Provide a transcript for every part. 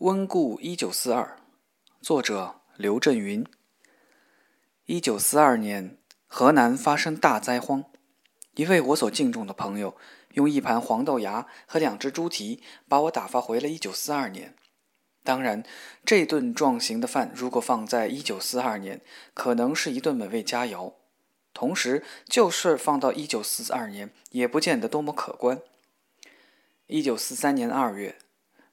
温故一九四二，作者刘震云。一九四二年，河南发生大灾荒，一位我所敬重的朋友，用一盘黄豆芽和两只猪蹄，把我打发回了一九四二年。当然，这顿壮行的饭，如果放在一九四二年，可能是一顿美味佳肴；同时，就是放到一九四二年，也不见得多么可观。一九四三年二月。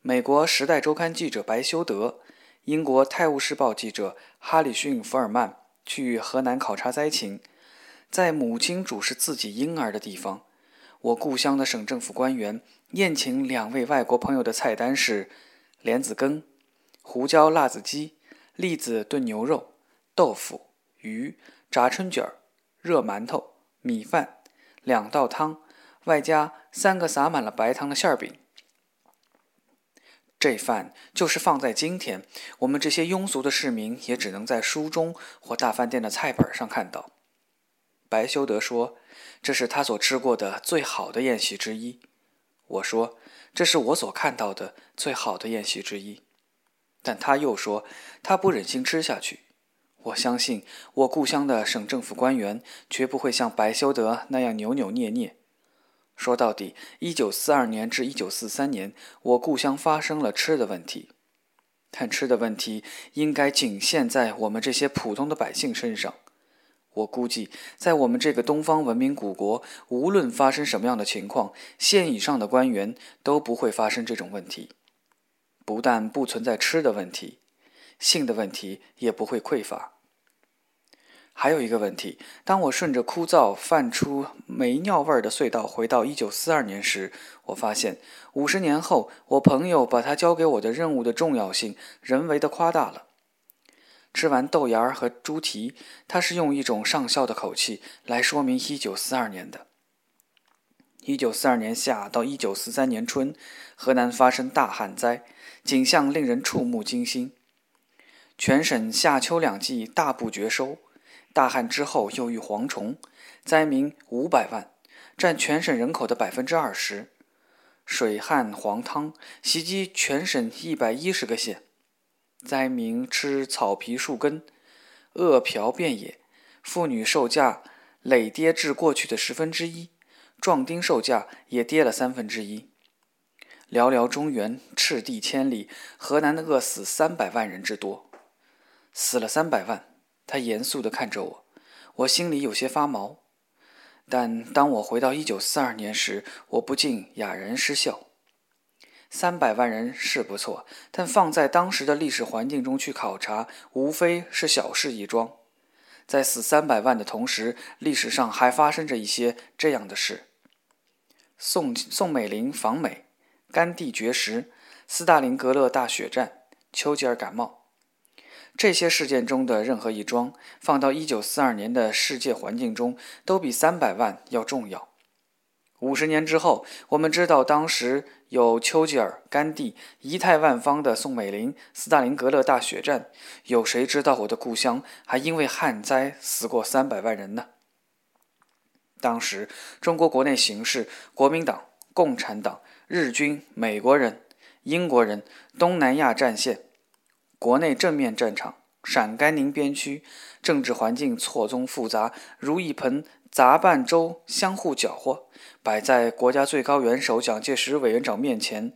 美国《时代周刊》记者白修德，英国《泰晤士报》记者哈里逊·福尔曼去河南考察灾情，在母亲主持自己婴儿的地方，我故乡的省政府官员宴请两位外国朋友的菜单是：莲子羹、胡椒辣子鸡、栗子炖牛肉、豆腐、鱼、炸春卷、热馒头、米饭，两道汤，外加三个撒满了白糖的馅饼。这饭就是放在今天，我们这些庸俗的市民也只能在书中或大饭店的菜本上看到。白修德说：“这是他所吃过的最好的宴席之一。”我说：“这是我所看到的最好的宴席之一。”但他又说：“他不忍心吃下去。”我相信，我故乡的省政府官员绝不会像白修德那样扭扭捏捏。说到底，一九四二年至一九四三年，我故乡发生了吃的问题，但吃的问题应该仅限在我们这些普通的百姓身上。我估计，在我们这个东方文明古国，无论发生什么样的情况，县以上的官员都不会发生这种问题。不但不存在吃的问题，性的问题也不会匮乏。还有一个问题，当我顺着枯燥、泛出霉尿味儿的隧道回到1942年时，我发现五十年后，我朋友把他交给我的任务的重要性人为的夸大了。吃完豆芽和猪蹄，他是用一种上校的口气来说明1942年的。1942年夏到1943年春，河南发生大旱灾，景象令人触目惊心，全省夏秋两季大不绝收。大旱之后又遇蝗虫，灾民五百万，占全省人口的百分之二十。水旱黄汤袭击全省一百一十个县，灾民吃草皮树根，饿殍遍野。妇女售价累跌至过去的十分之一，壮丁售价也跌了三分之一。寥寥中原，赤地千里，河南的饿死三百万人之多，死了三百万。他严肃地看着我，我心里有些发毛。但当我回到一九四二年时，我不禁哑然失笑。三百万人是不错，但放在当时的历史环境中去考察，无非是小事一桩。在死三百万的同时，历史上还发生着一些这样的事：宋宋美龄访美，甘地绝食，斯大林格勒大血战，丘吉尔感冒。这些事件中的任何一桩，放到一九四二年的世界环境中，都比三百万要重要。五十年之后，我们知道当时有丘吉尔、甘地、仪态万方的宋美龄、斯大林格勒大血战，有谁知道我的故乡还因为旱灾死过三百万人呢？当时中国国内形势，国民党、共产党、日军、美国人、英国人、东南亚战线。国内正面战场陕甘宁边区政治环境错综复杂，如一盆杂拌粥相互搅和，摆在国家最高元首蒋介石委员长面前。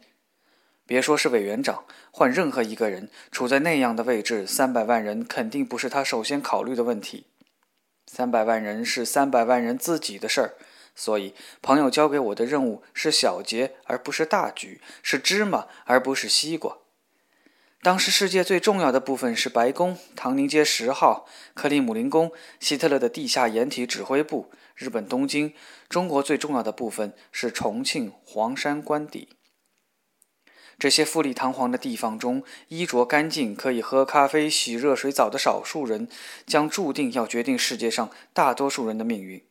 别说是委员长，换任何一个人处在那样的位置，三百万人肯定不是他首先考虑的问题。三百万人是三百万人自己的事儿，所以朋友交给我的任务是小节而不是大局，是芝麻而不是西瓜。当时世界最重要的部分是白宫、唐宁街十号、克里姆林宫、希特勒的地下掩体指挥部、日本东京；中国最重要的部分是重庆黄山官邸。这些富丽堂皇的地方中，衣着干净、可以喝咖啡、洗热水澡的少数人，将注定要决定世界上大多数人的命运。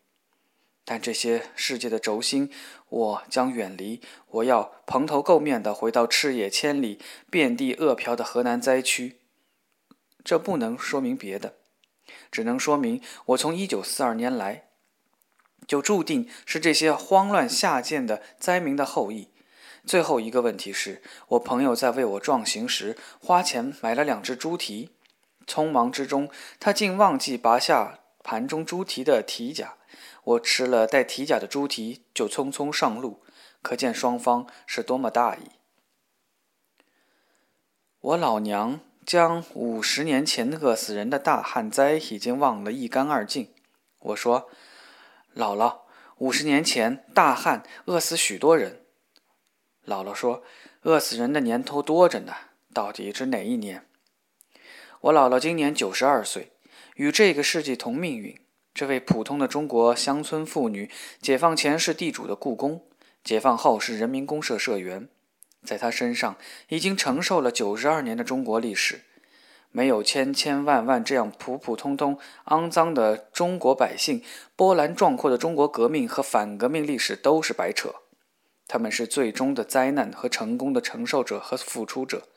但这些世界的轴心，我将远离。我要蓬头垢面地回到赤野千里、遍地饿殍的河南灾区。这不能说明别的，只能说明我从一九四二年来，就注定是这些慌乱下贱的灾民的后裔。最后一个问题是我朋友在为我壮行时花钱买了两只猪蹄，匆忙之中他竟忘记拔下盘中猪蹄的蹄甲。我吃了带蹄甲的猪蹄，就匆匆上路，可见双方是多么大意。我老娘将五十年前饿死人的大旱灾已经忘了一干二净。我说：“姥姥，五十年前大旱饿死许多人。”姥姥说：“饿死人的年头多着呢，到底是哪一年？”我姥姥今年九十二岁，与这个世纪同命运。这位普通的中国乡村妇女，解放前是地主的雇工，解放后是人民公社社员，在她身上已经承受了九十二年的中国历史。没有千千万万这样普普通通、肮脏的中国百姓，波澜壮阔的中国革命和反革命历史都是白扯。他们是最终的灾难和成功的承受者和付出者。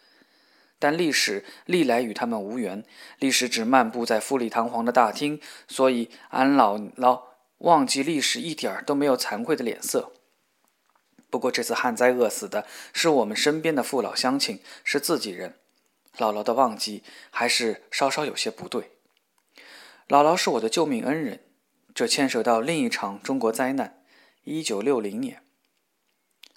但历史历来与他们无缘，历史只漫步在富丽堂皇的大厅，所以俺姥姥忘记历史一点儿都没有惭愧的脸色。不过这次旱灾饿死的是我们身边的父老乡亲，是自己人，姥姥的忘记还是稍稍有些不对。姥姥是我的救命恩人，这牵涉到另一场中国灾难——一九六零年。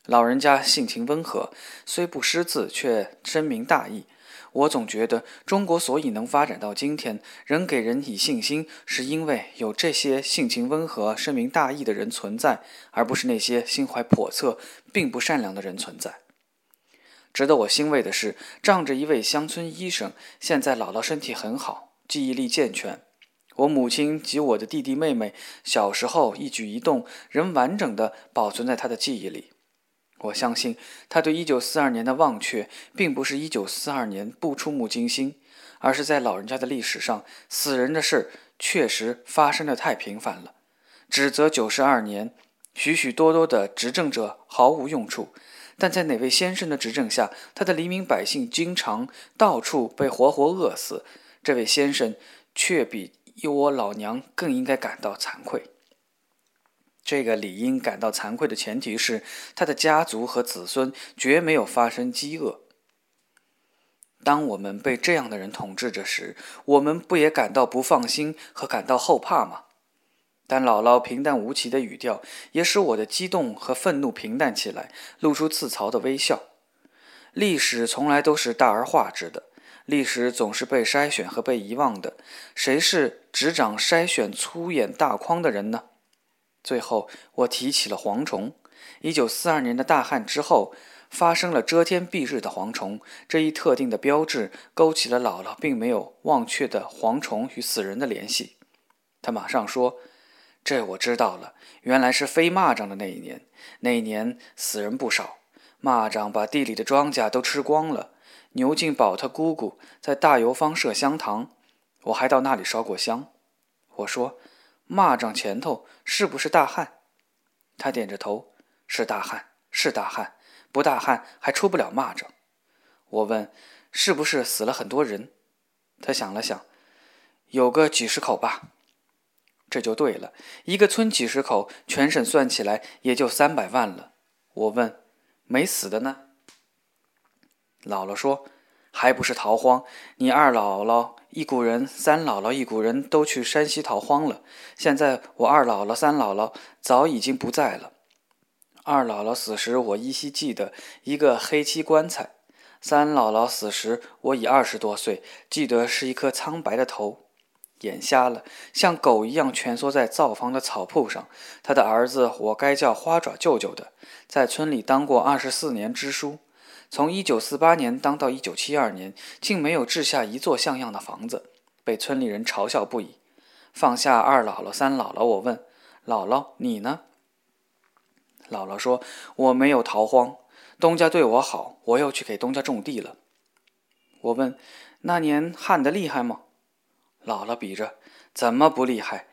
老人家性情温和，虽不识字，却深明大义。我总觉得中国所以能发展到今天，仍给人以信心，是因为有这些性情温和、深明大义的人存在，而不是那些心怀叵测、并不善良的人存在。值得我欣慰的是，仗着一位乡村医生，现在姥姥身体很好，记忆力健全。我母亲及我的弟弟妹妹小时候一举一动，仍完整的保存在他的记忆里。我相信他对一九四二年的忘却，并不是一九四二年不触目惊心，而是在老人家的历史上，死人的事确实发生的太频繁了。指责九十二年许许多多的执政者毫无用处，但在哪位先生的执政下，他的黎民百姓经常到处被活活饿死，这位先生却比一窝老娘更应该感到惭愧。这个理应感到惭愧的前提是，他的家族和子孙绝没有发生饥饿。当我们被这样的人统治着时，我们不也感到不放心和感到后怕吗？但姥姥平淡无奇的语调也使我的激动和愤怒平淡起来，露出自嘲的微笑。历史从来都是大而化之的，历史总是被筛选和被遗忘的。谁是执掌筛选粗眼大筐的人呢？最后，我提起了蝗虫。一九四二年的大旱之后，发生了遮天蔽日的蝗虫，这一特定的标志勾起了姥姥并没有忘却的蝗虫与死人的联系。他马上说：“这我知道了，原来是飞蚂蚱的那一年。那一年死人不少，蚂蚱把地里的庄稼都吃光了。牛进宝他姑姑在大油坊设香堂，我还到那里烧过香。”我说。蚂蚱前头是不是大旱？他点着头，是大旱，是大旱，不大旱还出不了蚂蚱。我问，是不是死了很多人？他想了想，有个几十口吧。这就对了，一个村几十口，全省算起来也就三百万了。我问，没死的呢？姥姥说。还不是逃荒？你二姥姥一股人，三姥姥一股人都去山西逃荒了。现在我二姥姥、三姥姥早已经不在了。二姥姥死时，我依稀记得一个黑漆棺材；三姥姥死时，我已二十多岁，记得是一颗苍白的头，眼瞎了，像狗一样蜷缩在灶房的草铺上。他的儿子，我该叫花爪舅舅的，在村里当过二十四年支书。从一九四八年当到一九七二年，竟没有置下一座像样的房子，被村里人嘲笑不已。放下二姥姥、三姥姥，我问姥姥：“你呢？”姥姥说：“我没有逃荒，东家对我好，我又去给东家种地了。”我问：“那年旱得厉害吗？”姥姥比着：“怎么不厉害？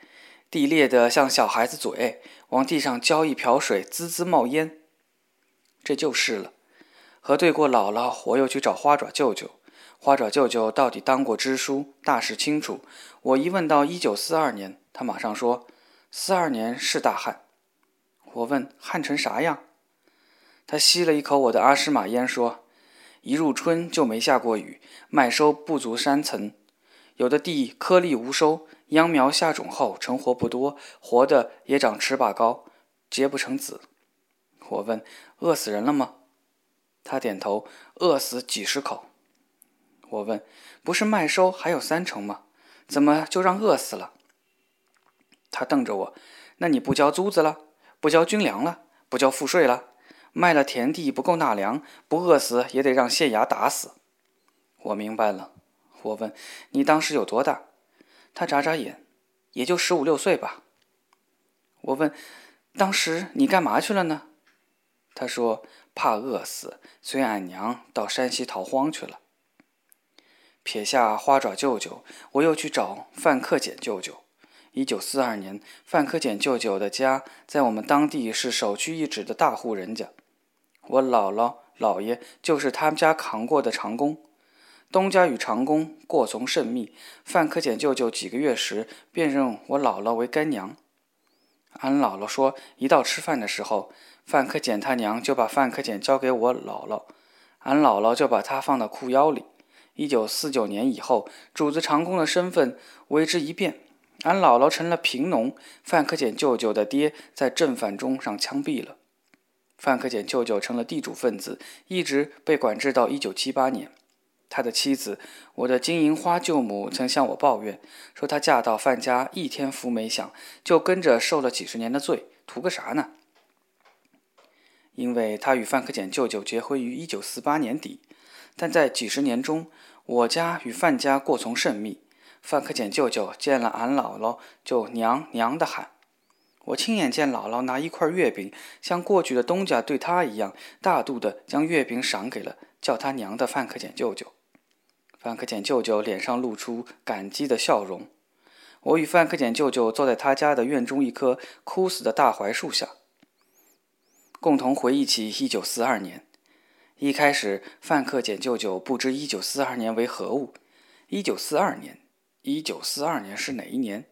地裂得像小孩子嘴，往地上浇一瓢水，滋滋冒烟。这就是了。”核对过姥姥，我又去找花爪舅舅。花爪舅舅到底当过支书，大事清楚。我一问到一九四二年，他马上说：“四二年是大旱。”我问：“旱成啥样？”他吸了一口我的阿诗玛烟，说：“一入春就没下过雨，麦收不足三层，有的地颗粒无收，秧苗下种后成活不多，活的也长尺把高，结不成籽。”我问：“饿死人了吗？”他点头：“饿死几十口。”我问：“不是麦收还有三成吗？怎么就让饿死了？”他瞪着我：“那你不交租子了？不交军粮了？不交赋税了？卖了田地不够纳粮，不饿死也得让县衙打死。”我明白了。我问：“你当时有多大？”他眨眨眼：“也就十五六岁吧。”我问：“当时你干嘛去了呢？”他说：“怕饿死，随俺娘到山西逃荒去了。”撇下花爪舅舅，我又去找范克俭舅舅。一九四二年，范克俭舅舅的家在我们当地是首屈一指的大户人家。我姥姥姥爷就是他们家扛过的长工。东家与长工过从甚密，范克俭舅舅几个月时便认我姥姥为干娘。俺姥姥说，一到吃饭的时候，范克俭他娘就把范克俭交给我姥姥，俺姥姥就把他放到裤腰里。一九四九年以后，主子长工的身份为之一变，俺姥姥成了贫农，范克俭舅舅的爹在正反中上枪毙了，范克俭舅舅成了地主分子，一直被管制到一九七八年。他的妻子，我的金银花舅母曾向我抱怨说，她嫁到范家一天福没享，就跟着受了几十年的罪，图个啥呢？因为她与范克俭舅舅结婚于一九四八年底，但在几十年中。我家与范家过从甚密，范克俭舅舅见了俺姥姥就娘娘的喊。我亲眼见姥姥拿一块月饼，像过去的东家对她一样大度的将月饼赏给了叫他娘的范克俭舅舅。范克俭舅舅脸上露出感激的笑容。我与范克俭舅舅坐在他家的院中一棵枯死的大槐树下，共同回忆起一九四二年。一开始，范克俭舅舅不知一九四二年为何物。一九四二年，一九四二年是哪一年？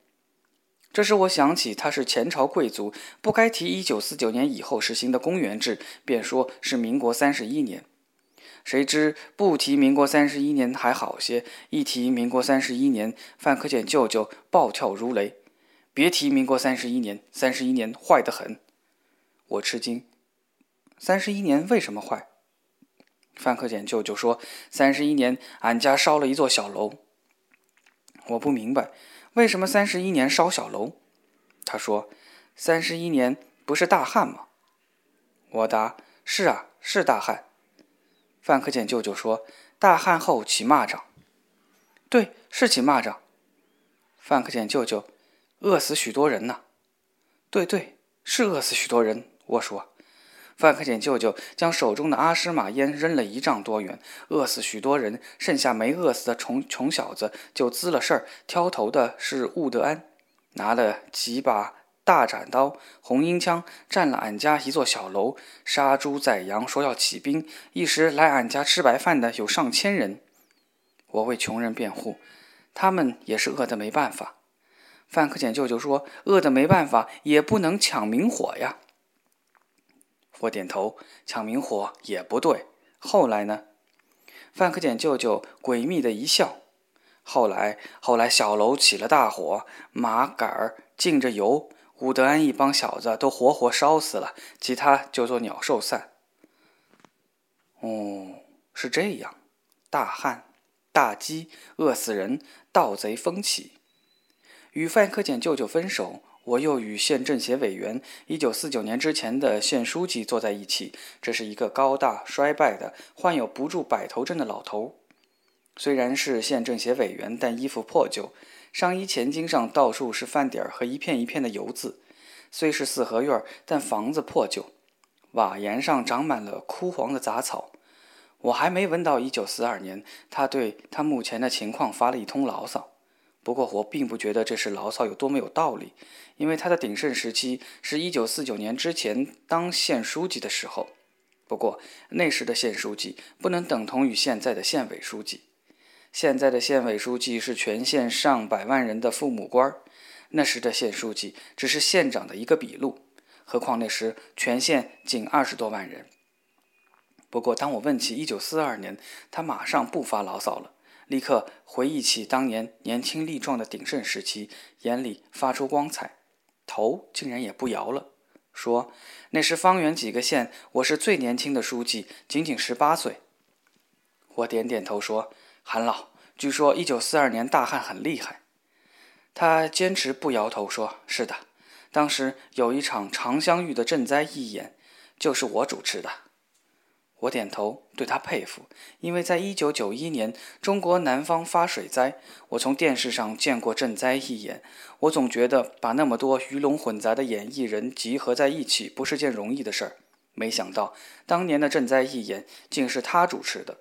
这使我想起他是前朝贵族，不该提一九四九年以后实行的公元制，便说是民国三十一年。谁知不提民国三十一年还好些，一提民国三十一年，范克俭舅舅暴跳如雷：“别提民国三十一年，三十一年坏得很。”我吃惊：“三十一年为什么坏？”范克俭舅舅说：“三十一年，俺家烧了一座小楼。”我不明白，为什么三十一年烧小楼？他说：“三十一年不是大旱吗？”我答：“是啊，是大旱。”范克俭舅舅说：“大旱后起蚂蚱。”对，是起蚂蚱。范克俭舅舅：“饿死许多人呢。”对对，是饿死许多人。我说。范克俭舅舅将手中的阿诗玛烟扔了一丈多远，饿死许多人，剩下没饿死的穷穷小子就滋了事儿。挑头的是兀德安，拿了几把大斩刀、红缨枪，占了俺家一座小楼，杀猪宰羊，说要起兵。一时来俺家吃白饭的有上千人。我为穷人辩护，他们也是饿得没办法。范克俭舅舅说：“饿得没办法，也不能抢明火呀。”我点头，抢明火也不对。后来呢？范克俭舅舅诡秘的一笑。后来，后来小楼起了大火，麻杆儿浸着油，武德安一帮小子都活活烧死了，其他就做鸟兽散。哦，是这样。大旱，大饥，饿死人，盗贼风起。与范克俭舅舅分手。我又与县政协委员一九四九年之前的县书记坐在一起。这是一个高大、衰败的、患有不住摆头症的老头。虽然是县政协委员，但衣服破旧，上衣前襟上到处是饭点儿和一片一片的油渍。虽是四合院，但房子破旧，瓦檐上长满了枯黄的杂草。我还没闻到一九四二年，他对他目前的情况发了一通牢骚。不过我并不觉得这是牢骚有多么有道理，因为他的鼎盛时期是一九四九年之前当县书记的时候。不过那时的县书记不能等同于现在的县委书记，现在的县委书记是全县上百万人的父母官儿，那时的县书记只是县长的一个笔录。何况那时全县仅二十多万人，不过，当我问起1942年，他马上不发牢骚了，立刻回忆起当年年轻力壮的鼎盛时期，眼里发出光彩，头竟然也不摇了，说：“那时方圆几个县，我是最年轻的书记，仅仅十八岁。”我点点头说：“韩老，据说1942年大旱很厉害。”他坚持不摇头，说：“是的，当时有一场长相遇的赈灾义演，就是我主持的。”我点头，对他佩服，因为在1991年中国南方发水灾，我从电视上见过赈灾义演。我总觉得把那么多鱼龙混杂的演艺人集合在一起不是件容易的事儿，没想到当年的赈灾义演竟是他主持的。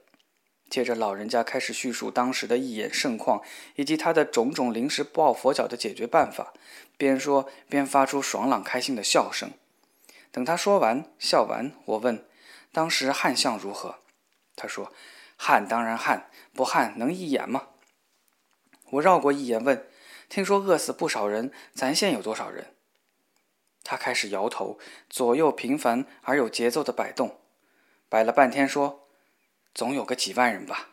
接着，老人家开始叙述当时的义演盛况以及他的种种临时抱佛脚的解决办法，边说边发出爽朗开心的笑声。等他说完笑完，我问。当时旱象如何？他说：“旱当然旱，不旱能一眼吗？”我绕过一眼问：“听说饿死不少人，咱县有多少人？”他开始摇头，左右频繁而有节奏的摆动，摆了半天说：“总有个几万人吧。”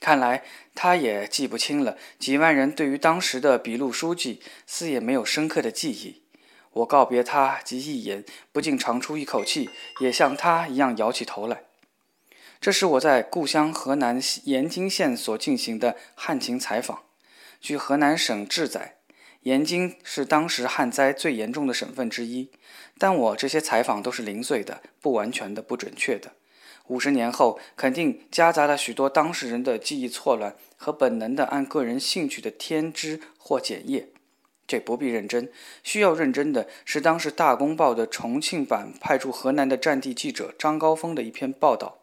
看来他也记不清了。几万人对于当时的笔录书记，似也没有深刻的记忆。我告别他及一言，不禁长出一口气，也像他一样摇起头来。这是我在故乡河南延津县所进行的旱情采访。据河南省志载，延津是当时旱灾最严重的省份之一。但我这些采访都是零碎的、不完全的、不准确的。五十年后，肯定夹杂了许多当事人的记忆错乱和本能的按个人兴趣的添枝或剪叶。这不必认真，需要认真的是当时《大公报》的重庆版派驻河南的战地记者张高峰的一篇报道。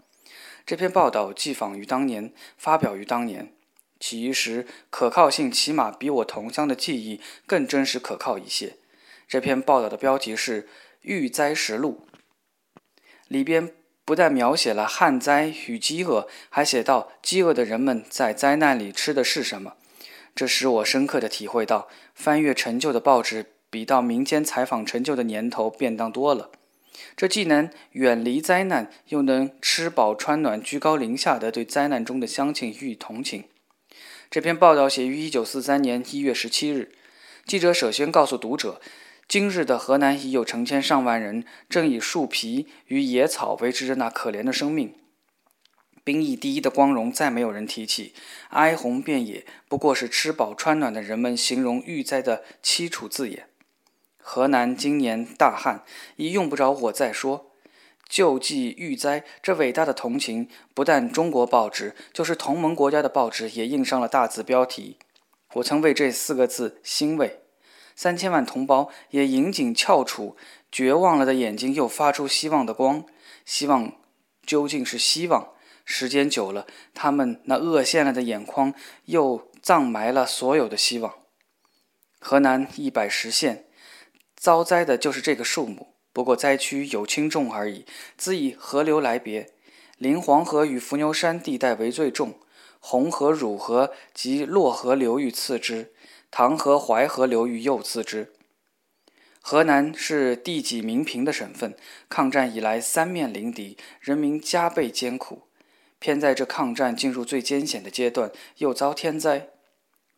这篇报道寄访于当年，发表于当年，其实可靠性起码比我同乡的记忆更真实可靠一些。这篇报道的标题是《遇灾实录》，里边不但描写了旱灾与饥饿，还写到饥饿的人们在灾难里吃的是什么。这使我深刻地体会到，翻阅陈旧的报纸，比到民间采访陈旧的年头便当多了。这既能远离灾难，又能吃饱穿暖、居高临下地对灾难中的乡亲予以同情。这篇报道写于一九四三年一月十七日。记者首先告诉读者，今日的河南已有成千上万人正以树皮与野草维持着那可怜的生命。兵役第一的光荣再没有人提起，哀鸿遍野不过是吃饱穿暖的人们形容遇灾的凄楚字眼。河南今年大旱，已用不着我再说。救济遇灾这伟大的同情，不但中国报纸，就是同盟国家的报纸也印上了大字标题。我曾为这四个字欣慰。三千万同胞也引颈翘楚，绝望了的眼睛又发出希望的光。希望究竟是希望？时间久了，他们那恶陷了的眼眶又葬埋了所有的希望。河南一百十县遭灾的就是这个数目，不过灾区有轻重而已。自以河流来别，临黄河与伏牛山地带为最重，红河、汝河及洛河流域次之，唐河、淮河流域又次之。河南是地瘠民贫的省份，抗战以来三面临敌，人民加倍艰苦。偏在这抗战进入最艰险的阶段，又遭天灾。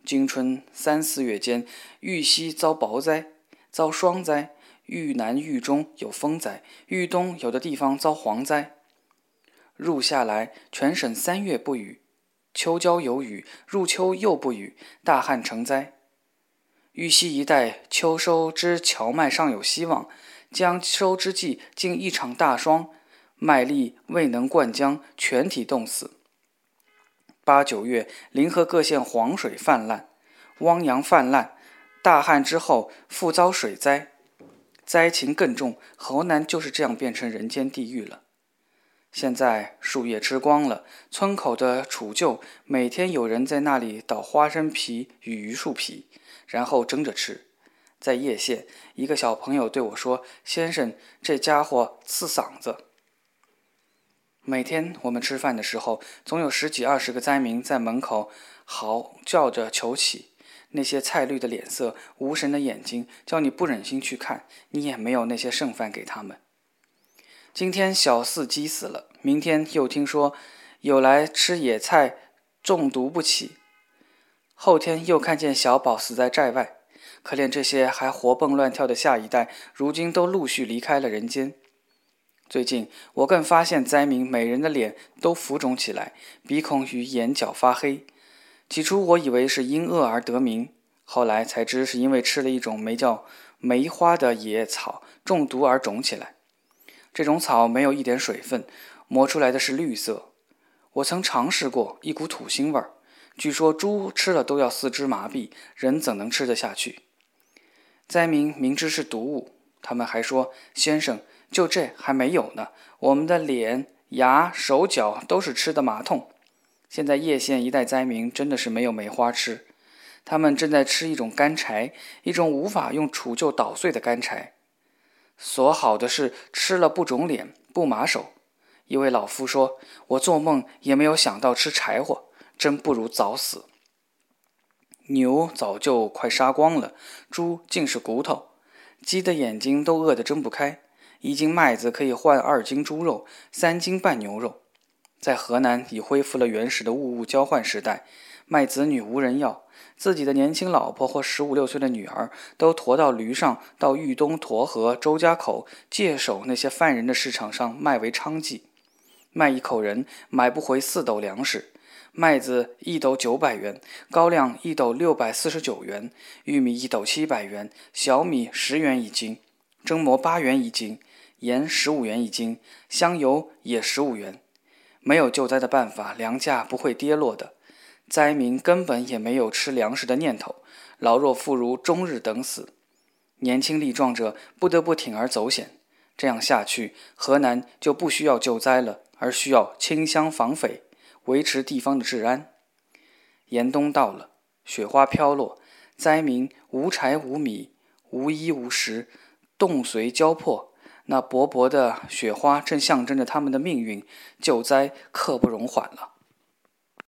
今春三四月间，豫西遭雹灾，遭霜灾；豫南、豫中有风灾，豫东有的地方遭蝗灾。入夏来，全省三月不雨，秋交有雨，入秋又不雨，大旱成灾。豫西一带秋收之荞麦尚有希望，将收之际竟一场大霜。麦粒未能灌浆，全体冻死。八九月，临河各县黄水泛滥，汪洋泛滥。大旱之后，复遭水灾，灾情更重。河南就是这样变成人间地狱了。现在树叶吃光了，村口的储臼每天有人在那里捣花生皮与榆树皮，然后蒸着吃。在叶县，一个小朋友对我说：“先生，这家伙刺嗓子。”每天我们吃饭的时候，总有十几二十个灾民在门口嚎叫着求乞。那些菜绿的脸色、无神的眼睛，叫你不忍心去看。你也没有那些剩饭给他们。今天小四鸡死了，明天又听说有来吃野菜中毒不起，后天又看见小宝死在寨外。可怜这些还活蹦乱跳的下一代，如今都陆续离开了人间。最近我更发现灾民每人的脸都浮肿起来，鼻孔与眼角发黑。起初我以为是因饿而得名，后来才知是因为吃了一种名叫梅花的野草中毒而肿起来。这种草没有一点水分，磨出来的是绿色。我曾尝试过，一股土腥味儿。据说猪吃了都要四肢麻痹，人怎能吃得下去？灾民明知是毒物，他们还说：“先生，就这还没有呢。我们的脸、牙、手脚都是吃的麻痛。”现在叶县一带灾民真的是没有梅花吃，他们正在吃一种干柴，一种无法用杵臼捣碎的干柴。所好的是吃了不肿脸、不麻手。一位老夫说：“我做梦也没有想到吃柴火，真不如早死。”牛早就快杀光了，猪尽是骨头，鸡的眼睛都饿得睁不开。一斤麦子可以换二斤猪肉，三斤半牛肉。在河南已恢复了原始的物物交换时代，卖子女无人要，自己的年轻老婆或十五六岁的女儿都驮到驴上，到豫东、沱河、周家口界首那些犯人的市场上卖为娼妓，卖一口人买不回四斗粮食。麦子一斗九百元，高粱一斗六百四十九元，玉米一斗七百元，小米十元一斤，蒸馍八元一斤，盐十五元一斤，香油也十五元。没有救灾的办法，粮价不会跌落的。灾民根本也没有吃粮食的念头，老弱妇孺终日等死，年轻力壮者不得不铤而走险。这样下去，河南就不需要救灾了，而需要清乡防匪。维持地方的治安。严冬到了，雪花飘落，灾民无柴无米，无衣无食，冻随交迫。那薄薄的雪花正象征着他们的命运，救灾刻不容缓了。